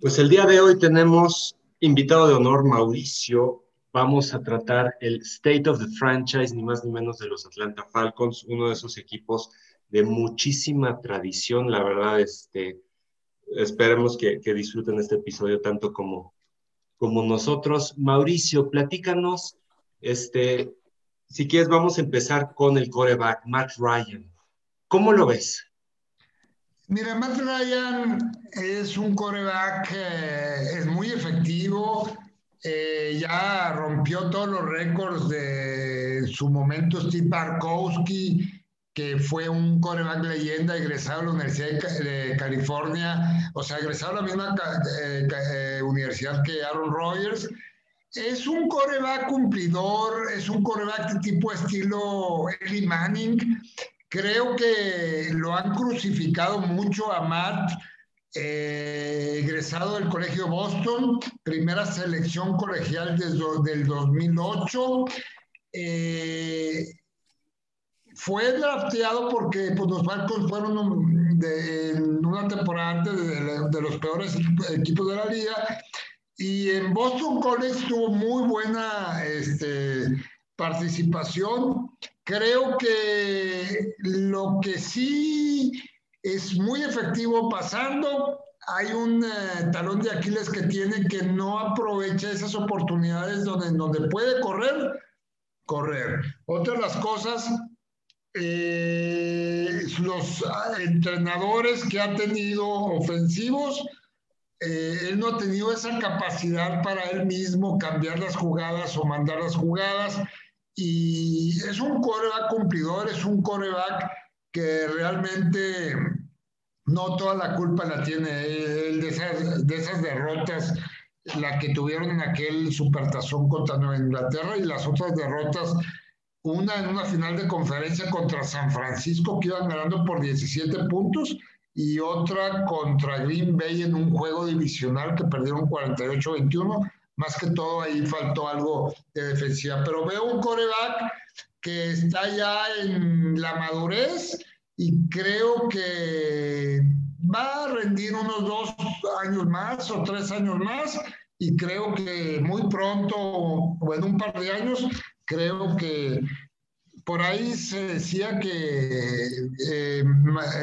Pues el día de hoy tenemos invitado de honor Mauricio. Vamos a tratar el State of the Franchise, ni más ni menos de los Atlanta Falcons, uno de esos equipos de muchísima tradición. La verdad, este, esperemos que, disfruten este episodio tanto como, como nosotros. Mauricio, platícanos, este, si quieres, vamos a empezar con el coreback, Matt Ryan. ¿Cómo lo ves? Mira, Matt Ryan es un coreback, que es muy efectivo, eh, ya rompió todos los récords de su momento Steve Barkowski, que fue un coreback leyenda, egresado de la Universidad de California, o sea, egresado de la misma eh, eh, universidad que Aaron Rodgers. Es un coreback cumplidor, es un coreback de tipo estilo Eli Manning, Creo que lo han crucificado mucho a Matt, eh, egresado del Colegio Boston, primera selección colegial desde del 2008. Eh, fue drafteado porque pues, los Falcons fueron en una temporada antes de, de, los peores equipos de la liga y en Boston College tuvo muy buena este, participación. Creo que lo que sí es muy efectivo pasando, hay un eh, talón de Aquiles que tiene que no aprovecha esas oportunidades donde, donde puede correr, correr. Otra de las cosas, eh, los ah, entrenadores que ha tenido ofensivos, eh, él no ha tenido esa capacidad para él mismo cambiar las jugadas o mandar las jugadas y es un coreback cumplidor, es un coreback que realmente no toda la culpa la tiene él de esas, de esas derrotas, la que tuvieron en aquel supertazón contra Nueva Inglaterra y las otras derrotas, una en una final de conferencia contra San Francisco que iban ganando por 17 puntos y otra contra Green Bay en un juego divisional que perdieron 48-21 más que todo ahí faltó algo de defensiva. Pero veo un coreback que está ya en la madurez y creo que va a rendir unos dos años más o tres años más y creo que muy pronto o en un par de años creo que por ahí se decía que eh,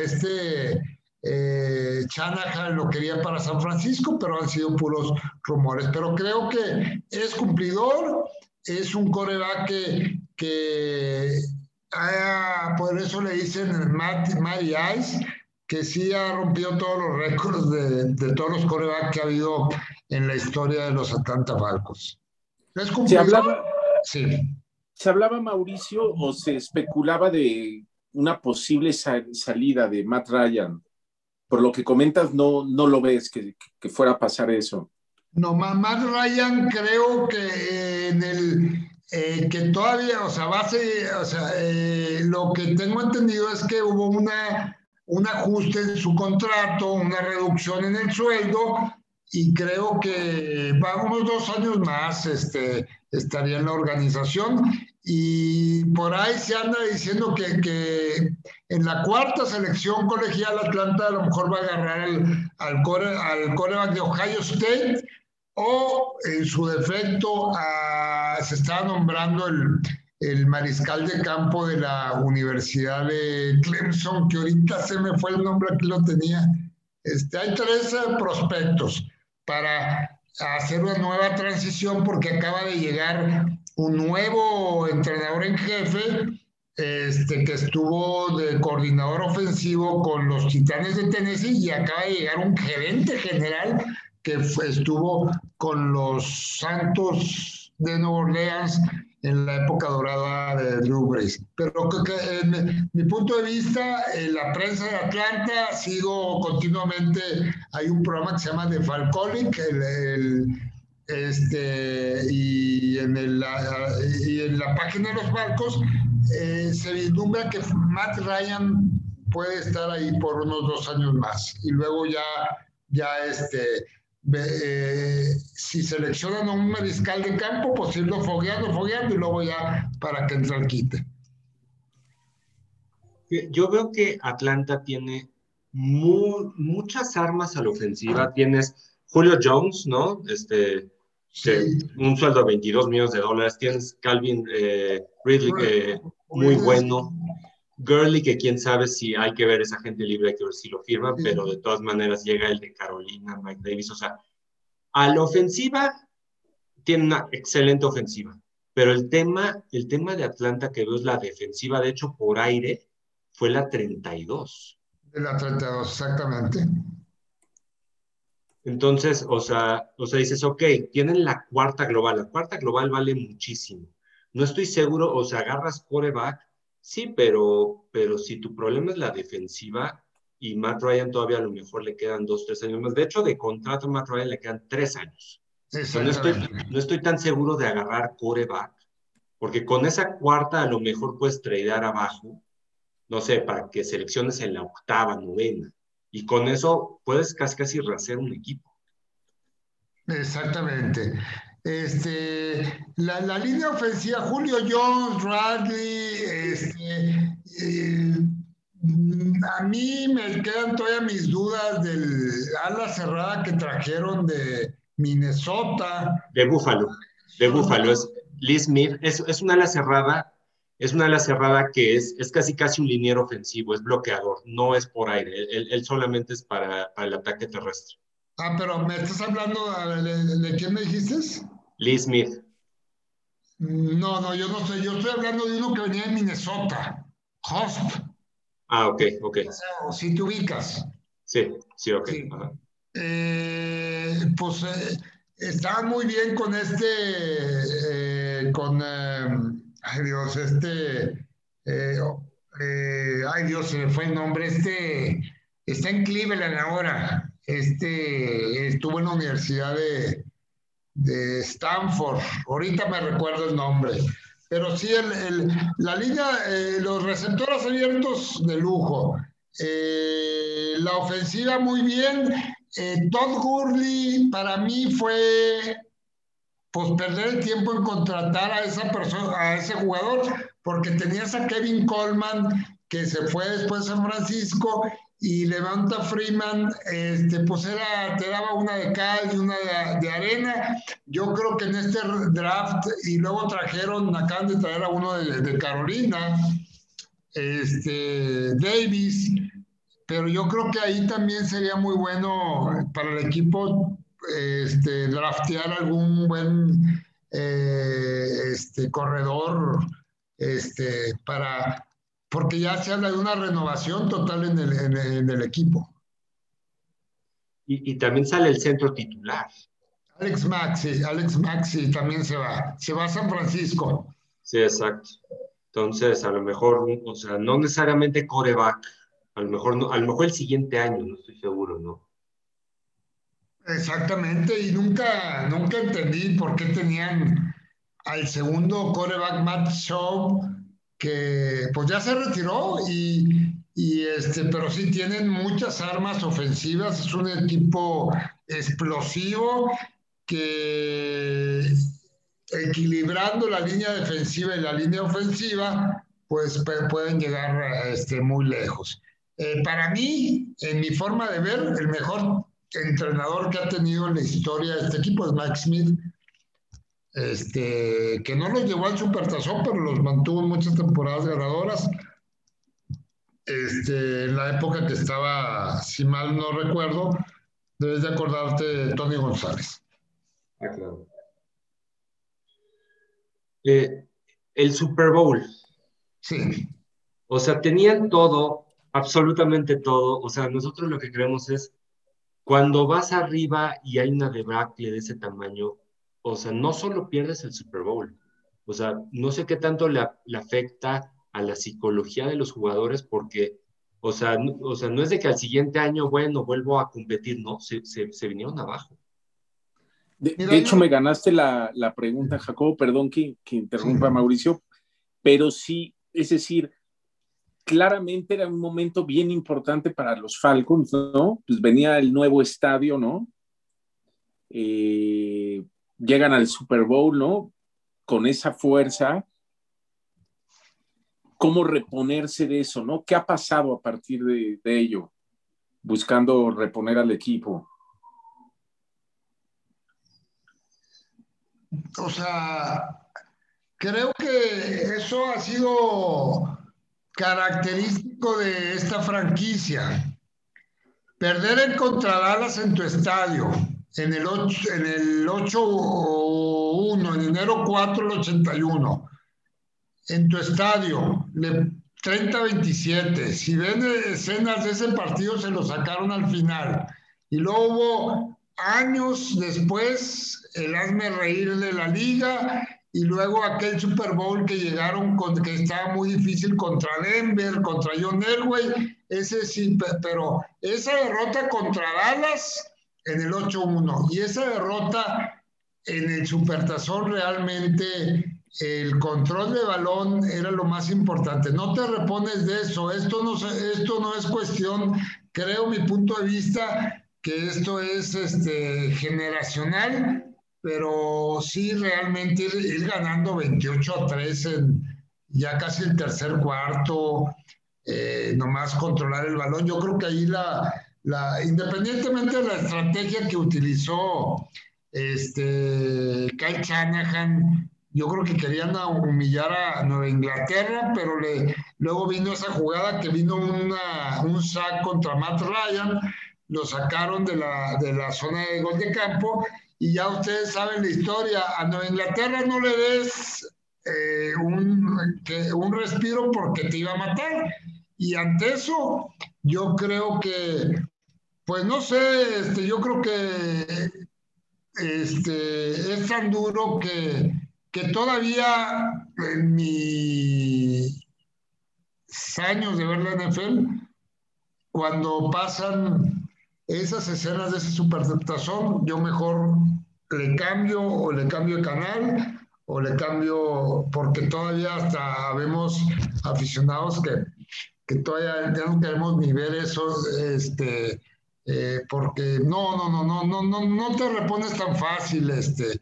este eh, Shanahan lo quería para San Francisco, pero han sido puros rumores. Pero creo que es cumplidor, es un coreback que, que por eso le dicen Matt, Matty Ice, que sí ha rompido todos los récords de, todos los corebacks que ha habido en la historia de los Atlanta Falcons. ¿Es Se hablaba, sí. ¿Se hablaba, Mauricio, o se especulaba de una posible salida de Matt Ryan por lo que comentas, no, no lo ves que, que fuera a pasar eso. No, Matt Ryan creo que en el eh, que todavía, o sea, base, o sea, eh, lo que tengo entendido es que hubo una, un ajuste en su contrato, una reducción en el sueldo, y creo que va unos dos años más este, estaría en la organización y por ahí se anda diciendo que, que, en la cuarta selección colegial Atlanta a lo mejor va a agarrar al, core, al coreback de Ohio State o en su defecto se está nombrando el, el, mariscal de campo de la Universidad de Clemson, que ahorita se me fue el nombre, aquí lo tenía. Este, hay tres prospectos para hacer una nueva transición porque acaba de llegar un nuevo entrenador en jefe este, que estuvo de coordinador ofensivo con los Titanes de Tennessee y acaba de llegar un gerente general que estuvo con los Santos de Nueva Orleans en la época dorada de Drew Brees. Pero que, en mi punto de vista, en la prensa de Atlanta sigo continuamente, hay un programa que se llama The Falconic, el, este, y, en el, y en la página de los barcos eh, se vislumbra que Matt Ryan puede estar ahí por unos dos años más y luego ya, ya este, eh, si seleccionan a un mariscal de campo, pues irlo fogueando, fogueando y luego ya para que entre al quite. Yo veo que Atlanta tiene muchas armas a la ofensiva. Tienes Julio Jones, ¿no? Este, un sueldo de 22 millones de dólares. Tienes Calvin eh, Ridley, que muy bueno. Gurley, que quién sabe si hay que ver esa gente libre, hay que ver si lo firman, pero de todas maneras llega el de Carolina, Mike Davis. O sea, a la ofensiva, tiene una excelente ofensiva, pero el tema, el tema de Atlanta que veo es la defensiva, de hecho, por aire, fue la 32. De la 32, exactamente. Entonces, o sea, o sea, dices, ok, tienen la cuarta global, la cuarta global vale muchísimo. No estoy seguro, o sea, agarras coreback, sí, pero, pero si tu problema es la defensiva y Matt Ryan todavía a lo mejor le quedan dos, tres años más. De hecho, de contrato a Matt Ryan le quedan tres años. no, estoy, no estoy tan seguro de agarrar coreback, porque con esa cuarta a lo mejor puedes tradear abajo, no sé, para que selecciones en la octava, novena. Y con eso puedes casi casi rehacer un equipo. Exactamente. Este, la, la línea ofensiva, Julio Jones, Radley, este, eh, a mí me quedan todavía mis dudas del ala cerrada que trajeron de Minnesota. De Búfalo, de Búfalo. Es Lee Smith, es, es una ala cerrada es una ala cerrada que es, es casi casi un liniero ofensivo, es bloqueador, no es por aire, él, solamente es para, el ataque terrestre. Ah, pero ¿me estás hablando de, quién me dijiste? Lee Smith. No, no, yo no sé, yo estoy hablando de uno que venía de Minnesota, Hosp. Ah, ok, ok. si te ubicas. Sí, sí, ok. Eh, pues eh, estaba muy bien con este, eh, con ay Dios, este, eh, eh, ay Dios, se me fue el nombre, este, está en Cleveland ahora, este, estuvo en la Universidad de, de Stanford, ahorita me recuerdo el nombre, pero sí, el, la liga, eh, los receptores abiertos de lujo, la ofensiva muy bien, Todd Gurley para mí fue pues perder el tiempo en contratar a esa persona, a ese jugador, porque tenías a Kevin Coleman que se fue después a San Francisco y Levanta Freeman, este, pues te daba una de cal y una de, arena. Yo creo que en este draft, y luego trajeron, acaban de traer a uno de, de Carolina, este, Davis, pero yo creo que ahí también sería muy bueno para el equipo este, draftear algún buen eh, este, corredor este, para, porque ya se habla de una renovación total en el, en el, equipo. Y, y, también sale el centro titular. Alex Maxi, Alex Maxi también se va, se va a San Francisco. Sí, exacto. Entonces, a lo mejor, o sea, no necesariamente coreback, a lo mejor, no, a lo mejor el siguiente año, no estoy seguro, ¿no? Exactamente, y nunca, nunca entendí por qué tenían al segundo coreback Matt Shaw, que pues ya se retiró, y, y, este, pero sí tienen muchas armas ofensivas, es un equipo explosivo que equilibrando la línea defensiva y la línea ofensiva, pues pueden llegar este, muy lejos. Eh, para mí, en mi forma de ver, el mejor entrenador que ha tenido en la historia este equipo es Mike Smith, este, que no los llevó al Supertazón, pero los mantuvo muchas temporadas ganadoras. Este, en la época que estaba, si mal no recuerdo, debes de acordarte de Tony González. Ah, claro. Eh, el Super Bowl. Sí. O sea, tenían todo, absolutamente todo. O sea, nosotros lo que creemos es cuando vas arriba y hay una debacle de ese tamaño, o sea, no solo pierdes el Super Bowl, o sea, no sé qué tanto le, afecta a la psicología de los jugadores porque, o sea, no, o sea, no es de que al siguiente año, bueno, vuelvo a competir, no, se, se, vinieron abajo. De, hecho, me ganaste la, la pregunta, Jacobo, perdón que, que interrumpa Mauricio, pero sí, es decir, claramente era un momento bien importante para los Falcons, ¿no? Pues venía el nuevo estadio, ¿no? Eh, llegan al Super Bowl, ¿no? Con esa fuerza. ¿Cómo reponerse de eso, ¿no? ¿Qué ha pasado a partir de, ello? Buscando reponer al equipo. o sea, creo que eso ha sido característico de esta franquicia. Perder en contra Dallas en tu estadio, en el 8, en el 8-1, en enero 4 el 81, en tu estadio, 30-27. Si ven escenas de ese partido, se lo sacaron al final. Y luego hubo años después el hazme reír de la liga y luego aquel Super Bowl que llegaron con que estaba muy difícil contra Denver, contra John Elway, ese sí, pero esa derrota contra Dallas en el 8-1 y esa derrota en el Supertazón realmente el control de balón era lo más importante. No te repones de eso. Esto no, esto no es cuestión, creo mi punto de vista, que esto es este, generacional, pero sí realmente ir, ganando 28 a 3 en ya casi el tercer cuarto, eh, nomás controlar el balón. Yo creo que ahí la, independientemente de la estrategia que utilizó este, Kyle Shanahan, yo creo que querían humillar a Nueva Inglaterra, pero luego vino esa jugada que vino un sack contra Matt Ryan, lo sacaron de la, de la zona de gol de campo y ya ustedes saben la historia. A Nueva Inglaterra no le des eh, un, un respiro porque te iba a matar. Y ante eso, yo creo que, pues no sé, este, yo creo que este, es tan duro que que todavía en mis años de ver la NFL, cuando pasan esas escenas de ese supertazón, yo mejor le cambio o le cambio de canal o le cambio, porque todavía hasta vemos aficionados que, que todavía no queremos ni ver eso, este, eh, porque no, no, no, no, no, no, no te repones tan fácil, este,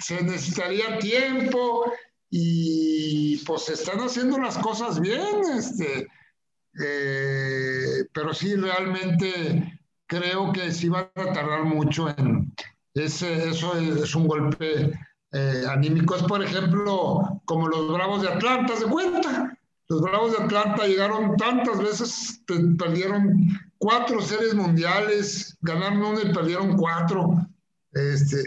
se necesitaría tiempo y pues están haciendo las cosas bien, este, eh, pero sí realmente creo que sí van a tardar mucho en ese, eso es un golpe eh, anímico. Es por ejemplo como los Bravos de Atlanta, ¿se cuenta? Los Bravos de Atlanta llegaron tantas veces, perdieron cuatro series mundiales, ganaron uno y perdieron cuatro este,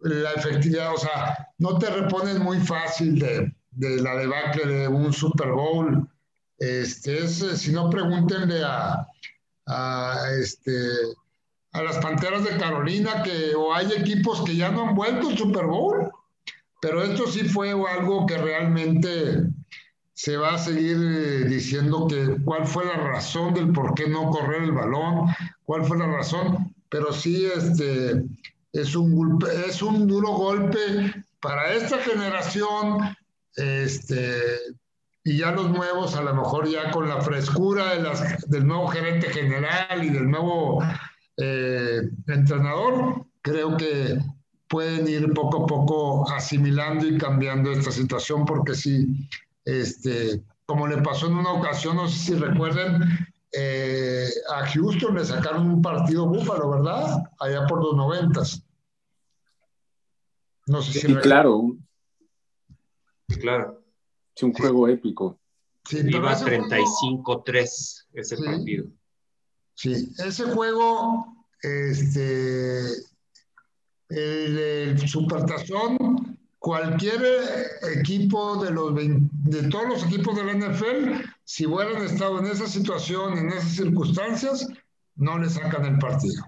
la efectividad, o sea, no te repones muy fácil de, la debacle de un Super Bowl. Este, es, si no, pregúntenle a, a, este, a las Panteras de Carolina que o hay equipos que ya no han vuelto al Super Bowl, pero esto sí fue algo que realmente se va a seguir eh, diciendo que cuál fue la razón del por qué no correr el balón, cuál fue la razón, pero sí este, es un, es un duro golpe para esta generación, este, y ya los nuevos, a lo mejor ya con la frescura de las, del nuevo gerente general y del nuevo eh, entrenador, creo que pueden ir poco a poco asimilando y cambiando esta situación, porque sí, este, como le pasó en una ocasión, no sé si recuerden, eh, a Houston le sacaron un partido búfalo, ¿verdad? Allá por los noventas. No sé si claro. Claro. Es un juego épico. Sí, Iba 35-3 ese partido. Sí, ese juego, este, el, el Supertazón, cualquier equipo de los de todos los equipos de la NFL, si hubieran estado en esa situación, en esas circunstancias, no le sacan el partido.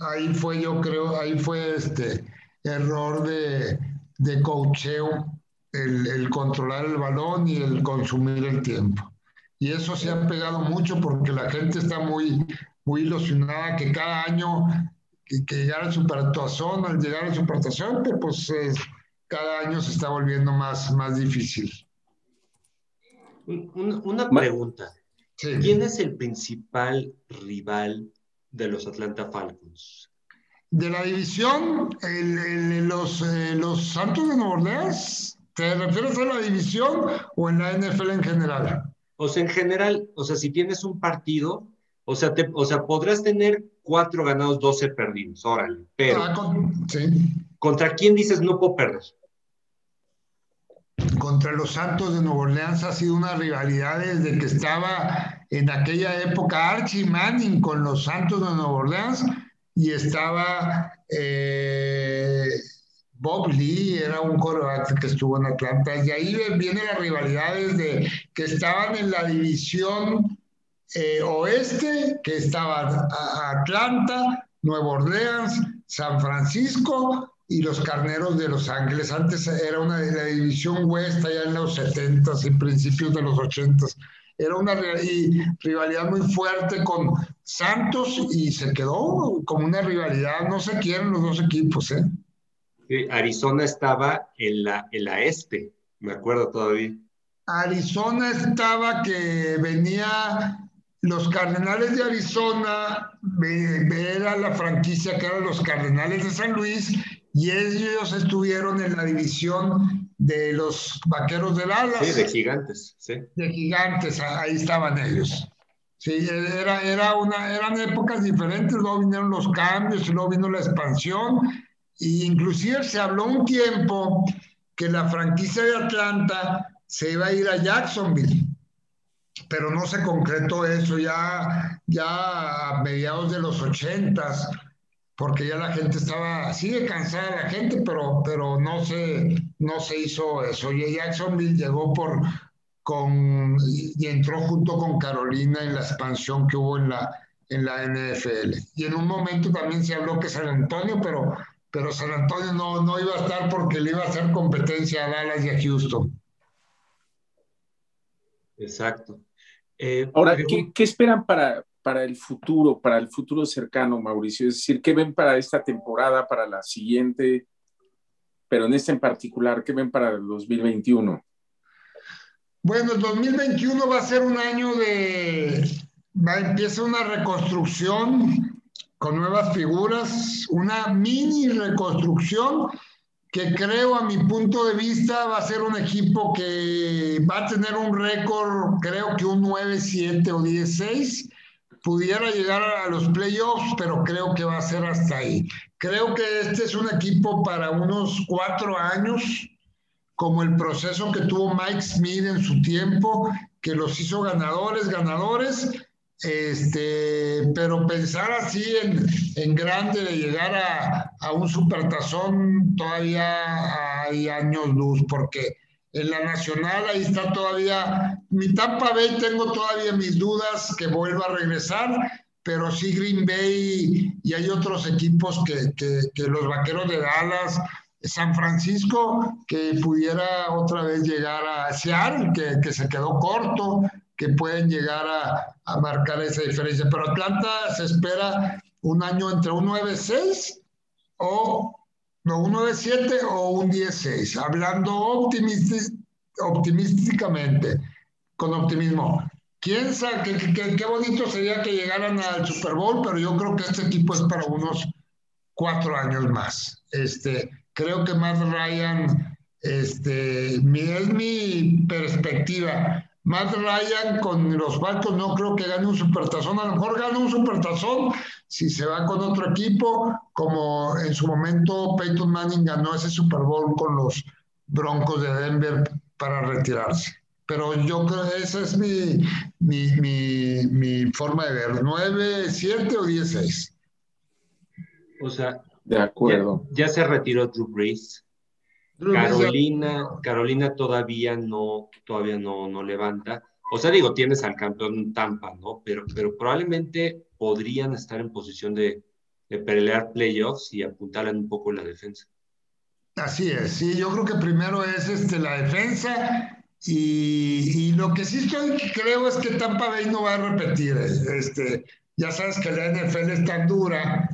ahí, fue, yo creo, ahí fue este error de, de cocheo, el, el, controlar el balón y el consumir el tiempo. Y eso se ha pegado mucho porque la gente está muy, muy ilusionada que cada año que, que llegara al supertazón, al llegar al supertazón, pues cada año se está volviendo más, más difícil. Una, pregunta. ¿Quién es el principal rival de los Atlanta Falcons? De la división, los, eh, los Santos de Nueva Orleans, ¿te refieres a la división o en la NFL en general? O sea, en general, o sea, si tienes un partido, O sea, te, o sea, podrás tener cuatro ganados, 12 perdidos, órale, pero ah, ¿contra quién dices no puedo perder? Contra los Santos de Nuevo Orleans ha sido una rivalidad desde que estaba en aquella época Archie Manning con los Santos de Nuevo Orleans y estaba eh, Bob Lee, era un coreback que estuvo en Atlanta, y ahí viene la rivalidad desde que estaban en la división eh, oeste, que estaban Atlanta, Nueva Orleans, San Francisco y los Carneros de Los Ángeles. Antes era una de la división oeste, allá en los 70s y principios de los 80s. Era una rivalidad muy fuerte con Santos y se quedó como una rivalidad. No se quieren los dos equipos, ¿eh? Arizona estaba en la, en la este, me acuerdo todavía. Arizona estaba que venía los Cardenales de Arizona, era la franquicia que eran los Cardenales de San Luis, y ellos estuvieron en la división de los Vaqueros de Dallas. Sí, de gigantes, sí. De gigantes, ahí estaban ellos. Sí, era, era una, eran épocas diferentes, luego vinieron los cambios, luego vino la expansión, e inclusive se habló un tiempo que la franquicia de Atlanta se iba a ir a Jacksonville pero no se concretó eso ya, ya a mediados de los ochentas, porque ya la gente estaba, sigue cansada la gente, pero, pero no, se, no se hizo eso. Y Jacksonville llegó por, con, y entró junto con Carolina en la expansión que hubo en la, en la NFL. Y en un momento también se habló que San Antonio, pero, pero San Antonio no, no iba a estar porque le iba a hacer competencia a Dallas y a Houston. Exacto. Eh, Ahora, ¿qué, esperan para, para el futuro, para el futuro cercano, Mauricio? Es decir, ¿qué ven para esta temporada, para la siguiente? Pero en este en particular, ¿qué ven para el 2021? Bueno, el 2021 va a ser un año de... Va, empieza una reconstrucción con nuevas figuras, una mini reconstrucción que creo a mi punto de vista va a ser un equipo que va a tener un récord, creo que un 9-7 o 10-6. Pudiera llegar a los playoffs, pero creo que va a ser hasta ahí. Creo que este es un equipo para unos cuatro años, como el proceso que tuvo Mike Smith en su tiempo, que los hizo ganadores, ganadores, este, pero pensar así en, en grande de llegar a, a, un supertazón todavía hay años luz, porque en la nacional ahí está todavía, mi Tampa Bay tengo todavía mis dudas que vuelva a regresar, pero sí Green Bay y hay otros equipos que, que, los vaqueros de Dallas, San Francisco, que pudiera otra vez llegar a Seattle, que, que se quedó corto, que pueden llegar a, marcar esa diferencia. Pero Atlanta se espera un año entre un 9-6 o no, un 9-7 o un 10-6, hablando optimísticamente, con optimismo. ¿Quién sabe qué, qué, bonito sería que llegaran al Super Bowl, pero yo creo que este equipo es para unos cuatro años más. Este, creo que Matt Ryan, este, es mi perspectiva. Matt Ryan con los Falcons no creo que gane un supertazón, a lo mejor gana un supertazón si se va con otro equipo, como en su momento Peyton Manning ganó ese Super Bowl con los Broncos de Denver para retirarse. Pero yo creo que esa es mi, mi, mi, forma de ver, 9, 7 o 10, 6. O sea, de acuerdo. Ya, ya se retiró Drew Brees. Carolina, Carolina todavía no, todavía no, no levanta. O sea, digo, tienes al campeón Tampa, ¿no? Pero, pero probablemente podrían estar en posición de, de pelear playoffs y apuntar un poco la defensa. Así es, sí, yo creo que primero es este, la defensa y, y, lo que sí estoy creo es que Tampa Bay no va a repetir. Este, ya sabes que la NFL es tan dura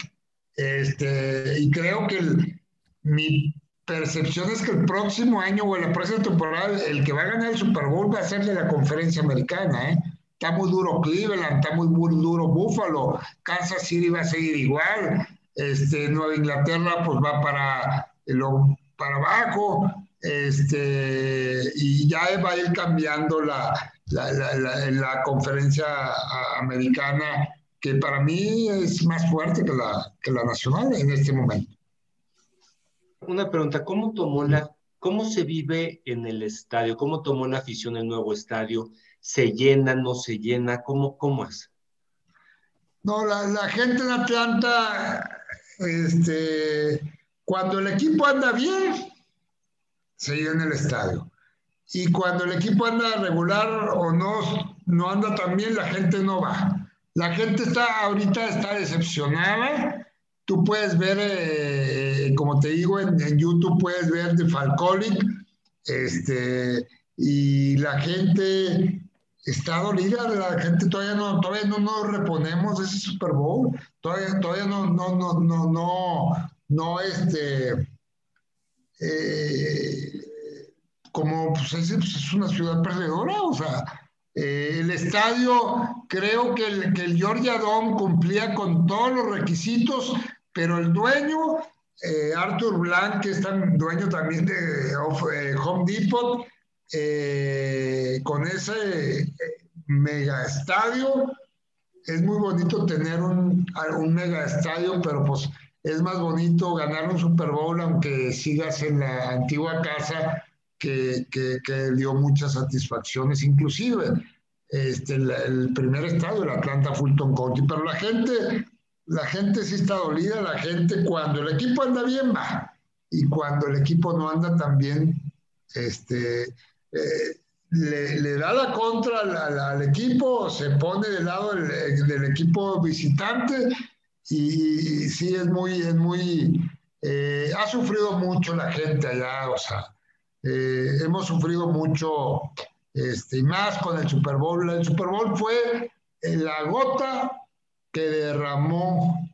este, y creo que el, mi percepción es que el próximo año o en la próxima temporada el que va a ganar el Super Bowl va a ser de la conferencia americana, ¿eh? Está muy duro Cleveland, está muy, duro Buffalo, Kansas City va a seguir igual, este, Nueva Inglaterra pues va para, lo, para abajo, este, y ya va a ir cambiando la, la, la, la conferencia americana que para mí es más fuerte que la, que la nacional en este momento. Una pregunta, ¿cómo tomó la, cómo se vive en el estadio? ¿Cómo tomó la afición el nuevo estadio? ¿Se llena, no se llena? ¿Cómo, cómo es? No, la, la gente en Atlanta, este, cuando el equipo anda bien, se llena el estadio. Y cuando el equipo anda regular o no, no anda tan bien, la gente no va. La gente está ahorita está decepcionada. Tú puedes ver, eh, como te digo, en, YouTube puedes ver de Falconic, este, y la gente está dolida, la gente todavía no, todavía no nos reponemos ese Super Bowl, todavía, todavía no, no, no, no, no, no, este, eh, como pues, es, pues, es, una ciudad perdedora, o sea, eh, el estadio, creo que el, que el cumplía con todos los requisitos, pero el dueño, eh, Arthur Blank, que es dueño también de Home Depot, con ese mega estadio, es muy bonito tener un, un mega estadio, pero pues es más bonito ganar un Super Bowl aunque sigas en la antigua casa que, que, dio muchas satisfacciones, inclusive este, el, primer estadio, el Atlanta Fulton County, pero la gente, la gente sí está dolida, la gente cuando el equipo anda bien va, y cuando el equipo no anda tan bien, este, eh, le, le, da la contra al, al, equipo, se pone del lado del, del equipo visitante y, sí es muy, es muy, eh, ha sufrido mucho la gente allá, o sea, eh, hemos sufrido mucho, este, y más con el Super Bowl. El Super Bowl fue la gota que derramó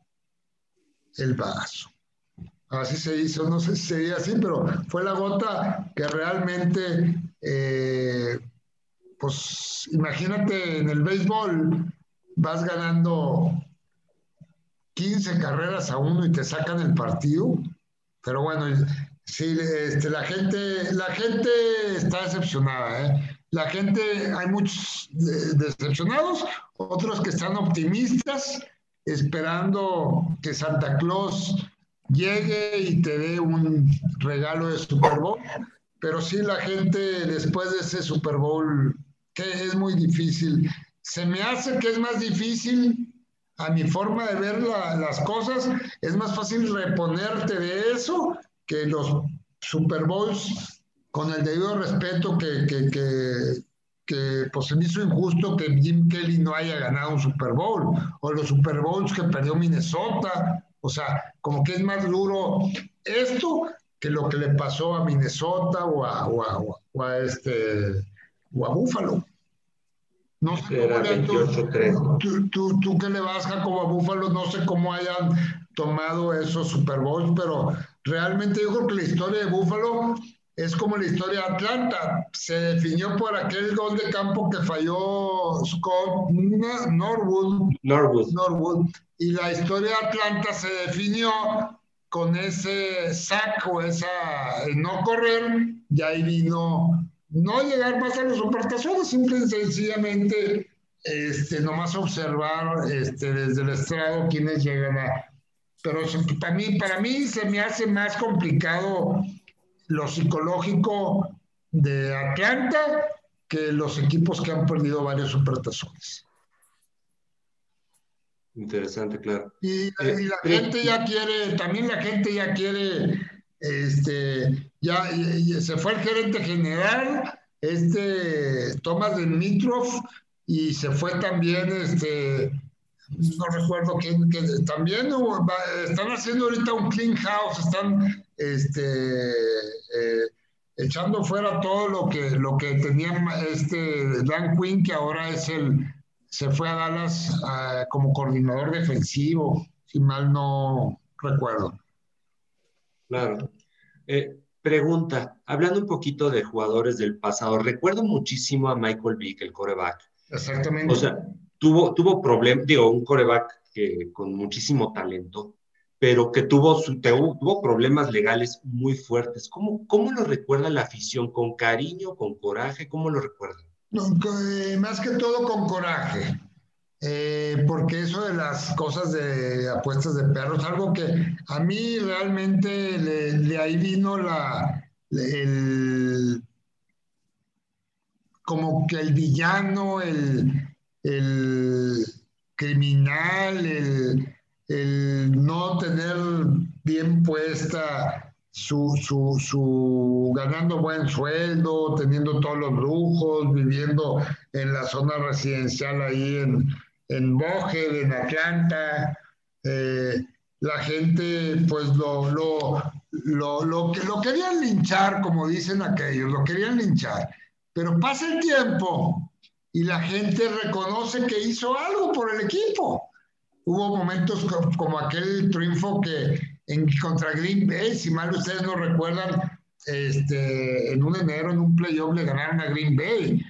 el vaso. Así se hizo, no sé si sería así, pero fue la gota que realmente, eh, pues imagínate en el béisbol, vas ganando 15 carreras a uno y te sacan el partido. Pero bueno, sí, este, la, gente, la gente está decepcionada. ¿eh? La gente, hay muchos decepcionados, otros que están optimistas, esperando que Santa Claus llegue y te dé un regalo de Super Bowl. Pero sí, la gente después de ese Super Bowl, que es muy difícil, se me hace que es más difícil a mi forma de ver las cosas, es más fácil reponerte de eso que los Super Bowls, con el debido respeto que, que, que, pues se me hizo injusto que Jim Kelly no haya ganado un Super Bowl, o los Super Bowls que perdió Minnesota, o sea, como que es más duro esto que lo que le pasó a Minnesota o a, o a, este, o a Buffalo. No sé Era 28-3. Tú, tú, tú, que le vas a como a Búfalo, no sé cómo hayan tomado esos Super Bowls, pero realmente yo creo que la historia de Búfalo es como la historia de Atlanta. Se definió por aquel gol de campo que falló Scott Norwood. Norwood. Norwood. Y la historia de Atlanta se definió con ese saco, esa no correr, y ahí vino no llegar más a las supertazones, simple y sencillamente este, nomás observar este, desde el estrado quiénes llegan a... Pero para mí, para mí se me hace más complicado lo psicológico de Atlanta que los equipos que han perdido varios supertazones. Interesante, claro. Y, y la eh, gente ya quiere, también la gente ya quiere este, ya, se fue el gerente general, este Tomás Dimitrov, y se fue también, este, no recuerdo quién, que también están haciendo ahorita un clean house, están este, eh, echando fuera todo lo que, lo que tenía este Dan Quinn, que ahora es el, se fue a Dallas ah, como coordinador defensivo, si mal no recuerdo. Claro. Eh, pregunta, hablando un poquito de jugadores del pasado, recuerdo muchísimo a Michael Vick, el coreback. Exactamente. O sea, tuvo, tuvo problemas, digo, un coreback que, con muchísimo talento, pero que tuvo, tuvo problemas legales muy fuertes. ¿Cómo, ¿Cómo lo recuerda la afición? ¿Con cariño, con coraje? ¿Cómo lo recuerdan? No, eh, más que todo con coraje. eh, porque eso de las cosas de apuestas de perros, algo que a mí realmente de ahí vino la, el, como que el villano, el, el criminal, el, el, no tener bien puesta su, su, su, ganando buen sueldo, teniendo todos los lujos, viviendo en la zona residencial ahí en, en en Atlanta. Eh, la gente pues lo, lo, lo, lo, lo querían linchar, como dicen aquellos, lo querían linchar. Pero pasa el tiempo y la gente reconoce que hizo algo por el equipo. Hubo momentos como aquel triunfo que en contra Green Bay, si mal ustedes no recuerdan, este, en un enero en un playoff le ganaron a Green Bay.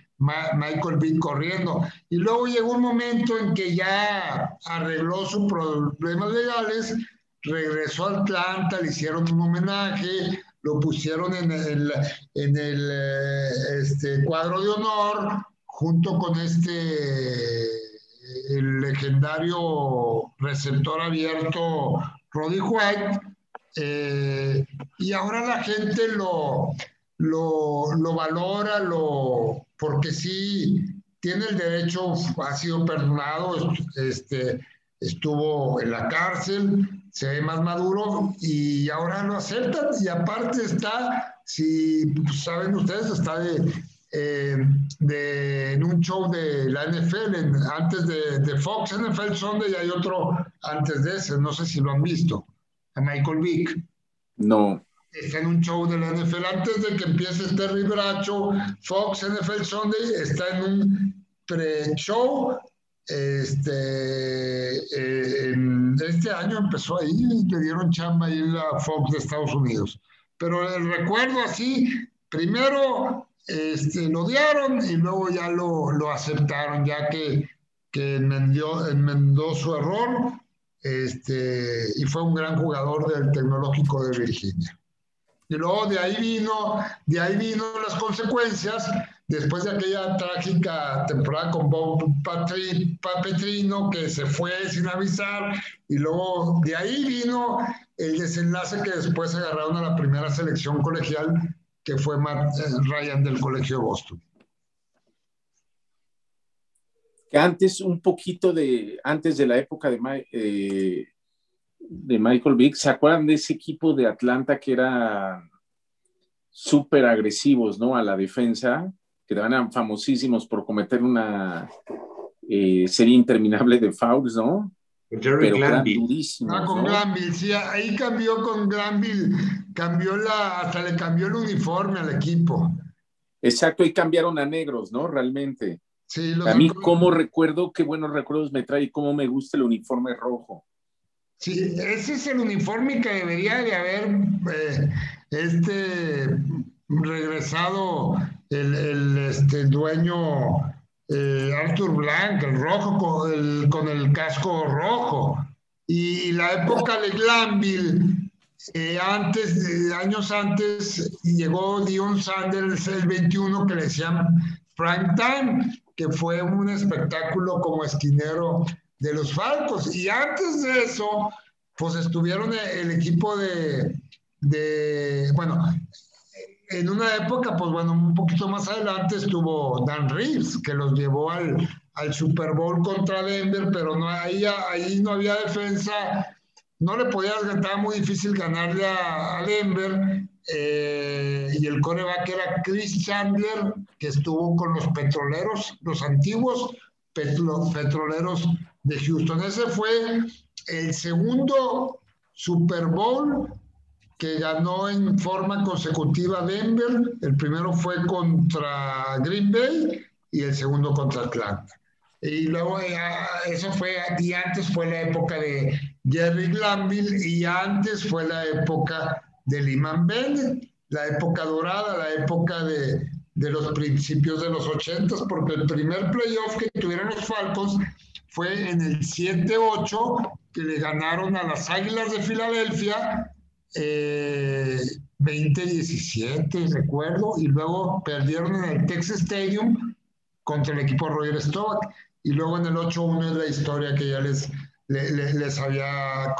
Michael Vick corriendo. Y luego llegó un momento en que ya arregló sus problemas legales, regresó a Atlanta, le hicieron un homenaje, lo pusieron en el, en el eh, este, cuadro de honor junto con este el legendario receptor abierto Roddy White. Eh, y ahora la gente lo, lo, lo valora, lo, porque sí tiene el derecho, ha sido perdonado, este, estuvo en la cárcel, se ve más maduro y ahora lo aceptan y aparte está, si pues, saben ustedes, está de, eh, de, en un show de la NFL, antes de, de, Fox NFL Sunday y hay otro antes de ese, no sé si lo han visto, a Michael Vick. No está en un show de la NFL antes de que empiece Terry Bracho, Fox NFL Sunday está en un pre-show. Este, eh, este año empezó ahí, le dieron chamba ahí a Fox de Estados Unidos. Pero el recuerdo así, primero este, lo odiaron y luego ya lo, lo aceptaron, ya que, que enmendó, enmendó su error este, y fue un gran jugador del Tecnológico de Virginia. Y luego de ahí vino, de ahí vino las consecuencias, después de aquella trágica temporada con Bob Petrino, que se fue sin avisar, y luego de ahí vino el desenlace que después agarraron a la primera selección colegial, que fue Matt eh, Ryan del Colegio Boston. Antes, un poquito de, antes de la época de, eh, de Michael Vick, ¿se acuerdan de ese equipo de Atlanta que era súper agresivos, ¿no? A la defensa, que eran famosísimos por cometer una eh, serie interminable de fouls, ¿no? Jerry Pero Glanville. Ah, con Glanville, sí, ahí cambió con Glanville, cambió la, hasta le cambió el uniforme al equipo. Exacto, y cambiaron a negros, ¿no? Realmente. Sí, a mí, como recuerdo, qué buenos recuerdos me trae, cómo me gusta el uniforme rojo. Sí, ese es el uniforme que debería de haber eh, este, regresado el, este, dueño eh, Arthur Blanc, el rojo con el, el casco rojo. Y, la época de Glanville, eh, antes, años antes, llegó Dion Sanders el 21 que le decían Frank Time, que fue un espectáculo como esquinero de los Falcos. Y antes de eso, pues estuvieron el equipo de, de, bueno, en una época, pues bueno, un poquito más adelante estuvo Dan Reeves, que los llevó al, Super Bowl contra Denver, pero no, ahí, ahí no había defensa, no le podía, estaba muy difícil ganarle a, Denver, eh, y el coreback era Chris Chandler, que estuvo con los petroleros, los antiguos petroleros de Houston. Ese fue el segundo Super Bowl que ganó en forma consecutiva Denver. El primero fue contra Green Bay y el segundo contra Atlanta. Y luego eh, eso fue, y antes fue la época de Jerry Glanville y antes fue la época de Lehman Bennett, la época dorada, la época de, de los principios de los ochentas, porque el primer playoff que tuvieron los Falcons fue en el 7-8 que le ganaron a las Águilas de Filadelfia eh, 20-17, recuerdo, y luego perdieron en el Texas Stadium contra el equipo Roger Staubach. y luego en el 8-1 es la historia que ya les, les, había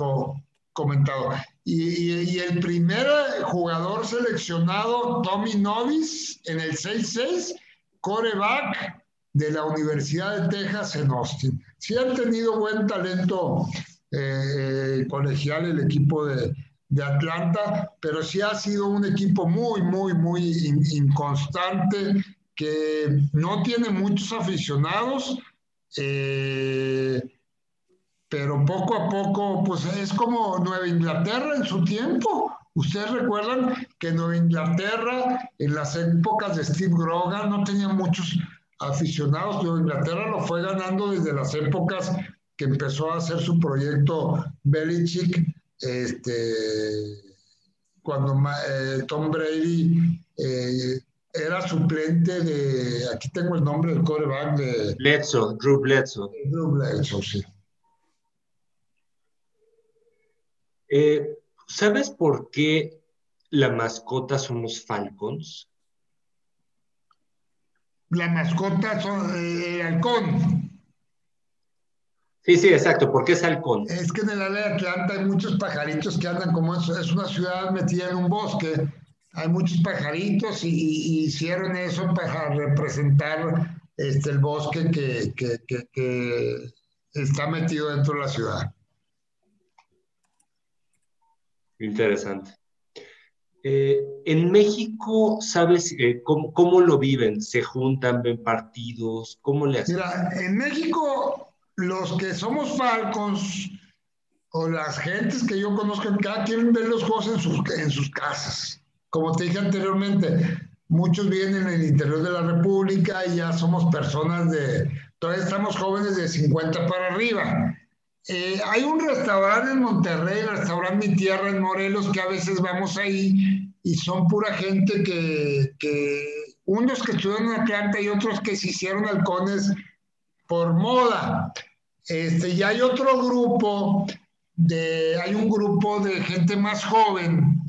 comentado. Y, el primer jugador seleccionado, Tommy Novis, en el 6-6, coreback de la Universidad de Texas en Austin. Sí han tenido buen talento eh, colegial el equipo de, Atlanta, pero sí ha sido un equipo muy, muy, muy inconstante, que no tiene muchos aficionados, eh, pero poco a poco, pues es como Nueva Inglaterra en su tiempo. Ustedes recuerdan que Nueva Inglaterra en las épocas de Steve Grogan no tenía muchos aficionados. Nueva Inglaterra lo fue ganando desde las épocas que empezó a hacer su proyecto Belichick, este, cuando eh, Tom Brady eh, era suplente de, aquí tengo el nombre del coreback de... Bledsoe, Drew Bledsoe. Drew Bledsoe, sí. Eh, ¿Sabes por qué la mascota son los Falcons? La mascota son el halcón. Sí, sí, exacto. ¿Por qué es halcón? Es que en el área de Atlanta hay muchos pajaritos que andan como es, es una ciudad metida en un bosque. Hay muchos pajaritos y, hicieron eso para representar este, el bosque que, que, está metido dentro de la ciudad. Interesante. Eh, en México, ¿sabes eh, cómo, cómo, lo viven? ¿Se juntan, ven partidos? ¿Cómo le hacen? Mira, en México los que somos Falcons o las gentes que yo conozco acá quieren ver los juegos en sus, en sus casas. Como te dije anteriormente, muchos vienen en el interior de la República y ya somos personas de, todavía estamos jóvenes de 50 para arriba. Eh, hay un restaurante en Monterrey, el restaurante Mi Tierra en Morelos, que a veces vamos ahí y son pura gente que, que unos que estudian en Atlanta y otros que se hicieron halcones por moda. Este, y hay otro grupo, de, hay un grupo de gente más joven,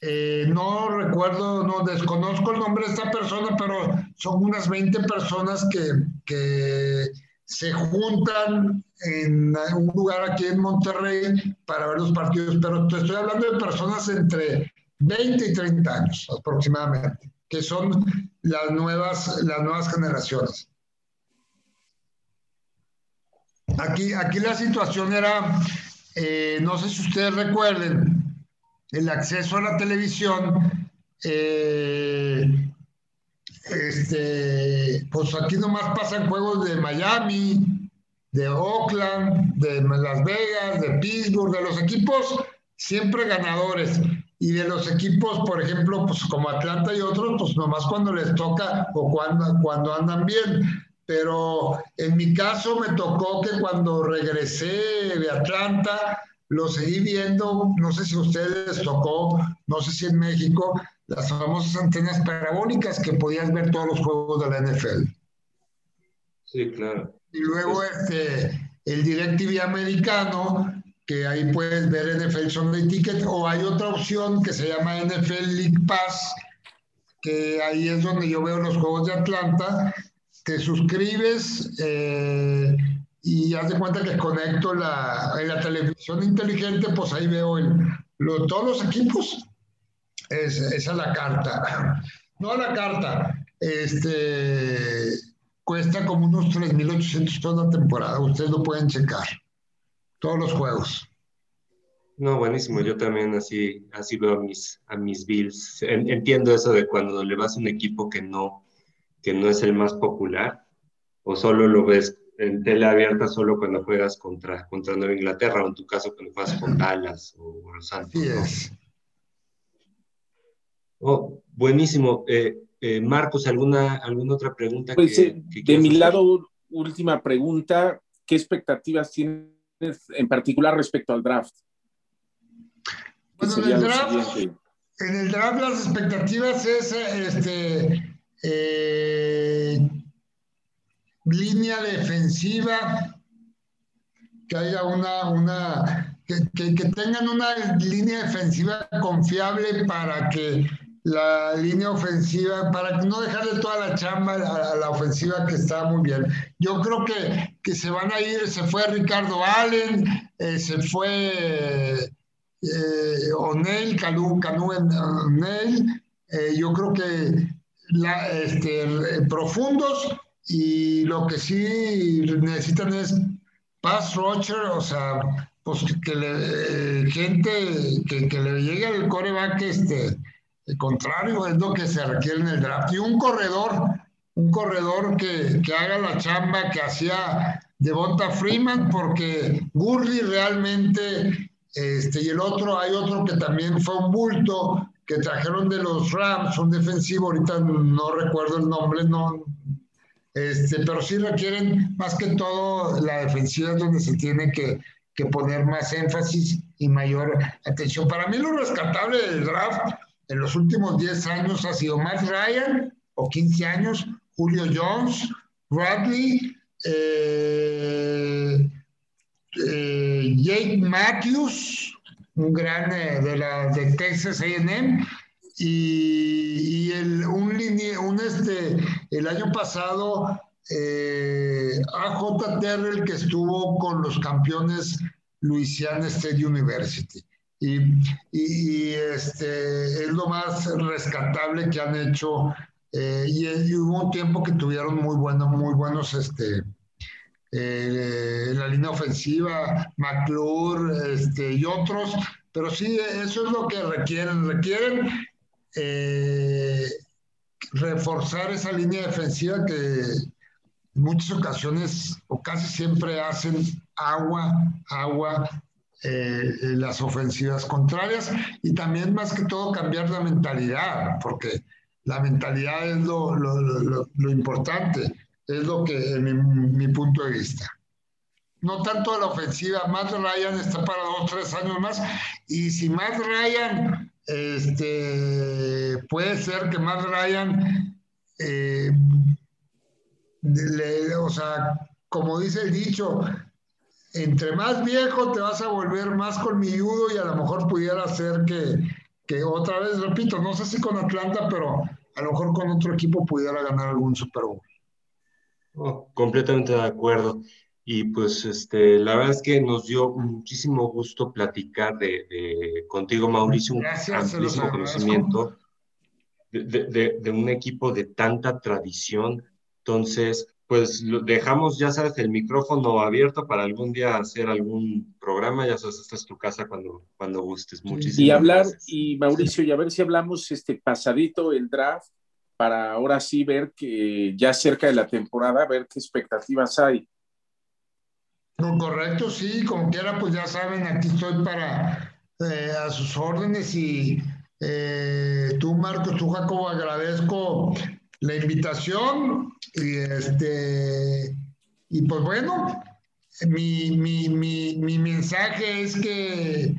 eh, no recuerdo, no desconozco el nombre de esta persona, pero son unas 20 personas que, que se juntan en un lugar aquí en Monterrey para ver los partidos, pero te estoy hablando de personas entre 20 y 30 años aproximadamente, que son las nuevas, las nuevas generaciones. Aquí, aquí la situación era, eh, no sé si ustedes recuerden, el acceso a la televisión, eh, este, pues aquí nomás pasan juegos de Miami, de Oakland, de Las Vegas, de Pittsburgh, de los equipos siempre ganadores. Y de los equipos, por ejemplo, pues como Atlanta y otros, pues nomás cuando les toca o cuando, cuando andan bien pero en mi caso me tocó que cuando regresé de Atlanta, lo seguí viendo, no sé si a ustedes tocó, no sé si en México, las famosas antenas parabólicas que podías ver todos los juegos de la NFL. Sí, claro. Y luego este, el DirecTV americano, que ahí puedes ver NFL Sunday Ticket, o hay otra opción que se llama NFL League Pass, que ahí es donde yo veo los juegos de Atlanta, te suscribes eh, y haz de cuenta que conecto la, en la televisión inteligente, pues ahí veo el, todos los equipos. Es, esa es la carta. No la carta. Este, cuesta como unos 3.800 toda la temporada. Ustedes lo pueden checar. Todos los juegos. No, buenísimo. Yo también así, así veo a mis, a mis Bills. Entiendo eso de cuando le vas a un equipo que no, que no es el más popular, o solo lo ves en tele abierta solo cuando juegas contra, contra Nueva Inglaterra, o en tu caso cuando juegas con Dallas o Los Santos. Oh, buenísimo. Eh, eh, Marcos, ¿alguna, ¿alguna otra pregunta? Pues, eh, de mi lado, última pregunta. ¿Qué expectativas tienes en particular respecto al draft? Bueno, en el draft, en el draft las expectativas es este, eh, línea defensiva, que haya una, una que, tengan una línea defensiva confiable para que la línea ofensiva, para no dejarle toda la chamba a, la ofensiva que está muy bien. Yo creo que, que se van a ir, se fue Ricardo Allen, eh, se fue eh, O'Neill, Canú, Canú eh, yo creo que la, este, profundos y lo que sí necesitan es pass rusher, o sea, pues que le, gente que, que, le llegue al coreback este, el contrario, es lo que se requiere en el draft. Y un corredor, un corredor que, que haga la chamba que hacía Devonta Freeman, porque Gurley realmente, este, y el otro, hay otro que también fue un bulto, que trajeron de los Rams, un defensivo, ahorita no recuerdo el nombre, no, este, pero sí requieren más que todo la defensiva es donde se tiene que, que poner más énfasis y mayor atención. Para mí lo rescatable del draft en los últimos 10 años ha sido Matt Ryan, o 15 años, Julio Jones, Bradley, eh, eh, Jake Matthews, un gran eh, de, la, de Texas AM, y, el, un, un este, el año pasado AJ Terrell que estuvo con los campeones Louisiana State University. Y, y, este, es lo más rescatable que han hecho. Eh, y, hubo un tiempo que tuvieron muy buenos, muy buenos este, eh, en la línea ofensiva, McClure este, y otros, pero sí, eso es lo que requieren. Requieren eh, reforzar esa línea defensiva que en muchas ocasiones o casi siempre hacen agua, agua eh, las ofensivas contrarias. Y también más que todo cambiar la mentalidad, porque la mentalidad es lo, lo, importante, es lo que, en mi, punto de vista. No tanto la ofensiva, Matt Ryan está para dos, tres años más, y si Matt Ryan, este, puede ser que Matt Ryan, eh, o sea, como dice el dicho, entre más viejo te vas a volver más colmilludo y a lo mejor pudiera ser que, que otra vez, repito, no sé si con Atlanta, pero a lo mejor con otro equipo pudiera ganar algún Super Bowl. Oh, completamente de acuerdo. Y pues este, la verdad es que nos dio muchísimo gusto platicar de, contigo, Mauricio, un amplísimo conocimiento de, de, de, un equipo de tanta tradición. Entonces, pues dejamos, ya sabes, el micrófono abierto para algún día hacer algún programa, ya sabes, esta es tu casa cuando, cuando gustes. Muchísimas Y hablar, y Mauricio, y a ver si hablamos este pasadito el draft para ahora sí ver que ya cerca de la temporada, ver qué expectativas hay. No, correcto, sí, como quiera, pues ya saben, aquí estoy para eh, a sus órdenes y eh, tú, Marcos, tú, Jacobo, agradezco la invitación y este y pues bueno, mi, mi, mi, mi mensaje es que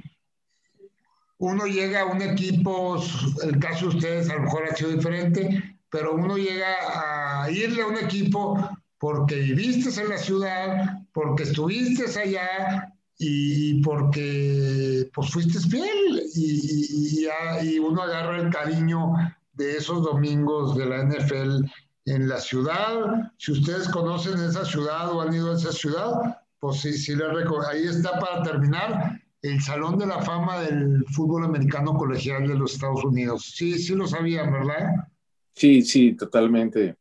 uno llega a un equipo, el caso de ustedes a lo mejor ha sido diferente, pero uno llega a irle a un equipo porque viviste en la ciudad, porque estuviste allá y porque pues fuiste fiel y, y, y, uno agarra el cariño de esos domingos de la NFL en la ciudad. Si ustedes conocen esa ciudad o han ido a esa ciudad, pues sí, sí les Ahí está para terminar el Salón de la Fama del Fútbol Americano Colegial de los Estados Unidos. Sí, sí lo sabían, ¿verdad? Sí, sí, totalmente.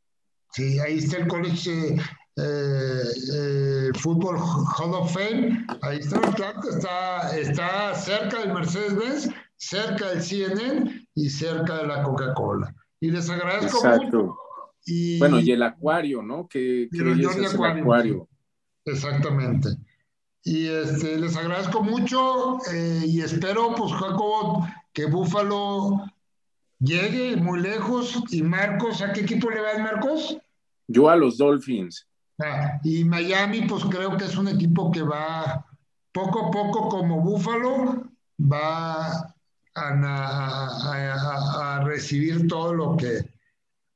Sí, ahí está el College eh, eh, Fútbol Hall of Fame. Ahí está está, está cerca del Mercedes-Benz, cerca del CNN y cerca de la Coca-Cola. Y les agradezco mucho. Y, bueno, y el acuario, ¿no? Que, el acuario. Exactamente. Y este, les agradezco mucho eh, y espero, pues, Jacobo, que Búfalo llegue muy lejos. Y Marcos, ¿a qué equipo le vas, Marcos? Yo a los Dolphins. Ah, y Miami, pues creo que es un equipo que va poco a poco como Búfalo, va a, recibir todo lo que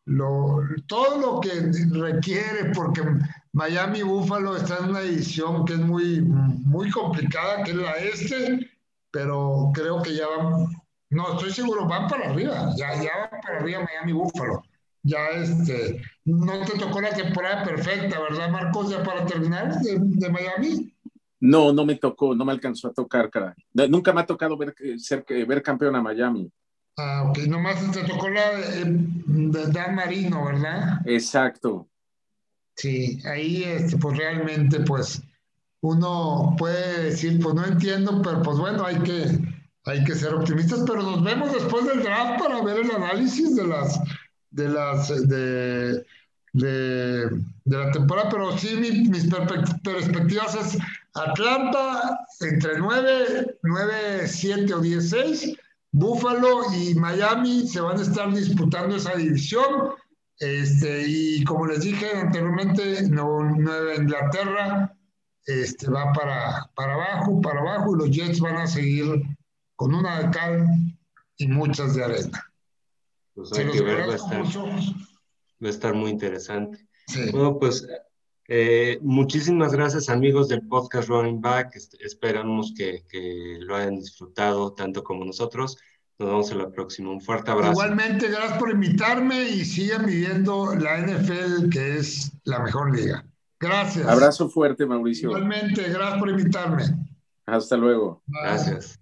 lo, todo lo que requiere, porque Miami Buffalo está en una edición que es muy, muy complicada, que es la este, pero creo que ya No, estoy seguro, van para arriba. Ya, ya van para arriba Miami Buffalo. Ya este, no te tocó la temporada perfecta, ¿verdad, Marcos? Ya para terminar de, Miami. No, no me tocó, no me alcanzó a tocar, caray. Nunca me ha tocado ver, ser, ver campeón a Miami. Ah, ok, nomás te tocó la de, de Dan Marino, ¿verdad? Exacto. Sí, ahí este, pues realmente pues uno puede decir, pues no entiendo, pero pues bueno, hay que, hay que ser optimistas, pero nos vemos después del draft para ver el análisis de las, de las, de, de, la temporada, pero sí mis perspectivas es Atlanta entre 9, 9, 7 o 10, 6, Buffalo y Miami se van a estar disputando esa división. Este, y como les dije anteriormente, Nueva Inglaterra este, va para, para abajo, para abajo, y los Jets van a seguir con una de cal y muchas de arena. Pues hay que ver, va a, estar, va a estar muy interesante. Bueno, pues eh, muchísimas gracias amigos del podcast Running Back. Esperamos que, que, lo hayan disfrutado tanto como nosotros. Nos vemos en la próxima. Un fuerte abrazo. Igualmente, gracias por invitarme y sigan viviendo la NFL, que es la mejor liga. Gracias. Abrazo fuerte, Mauricio. Igualmente, gracias por invitarme. Hasta luego. Gracias.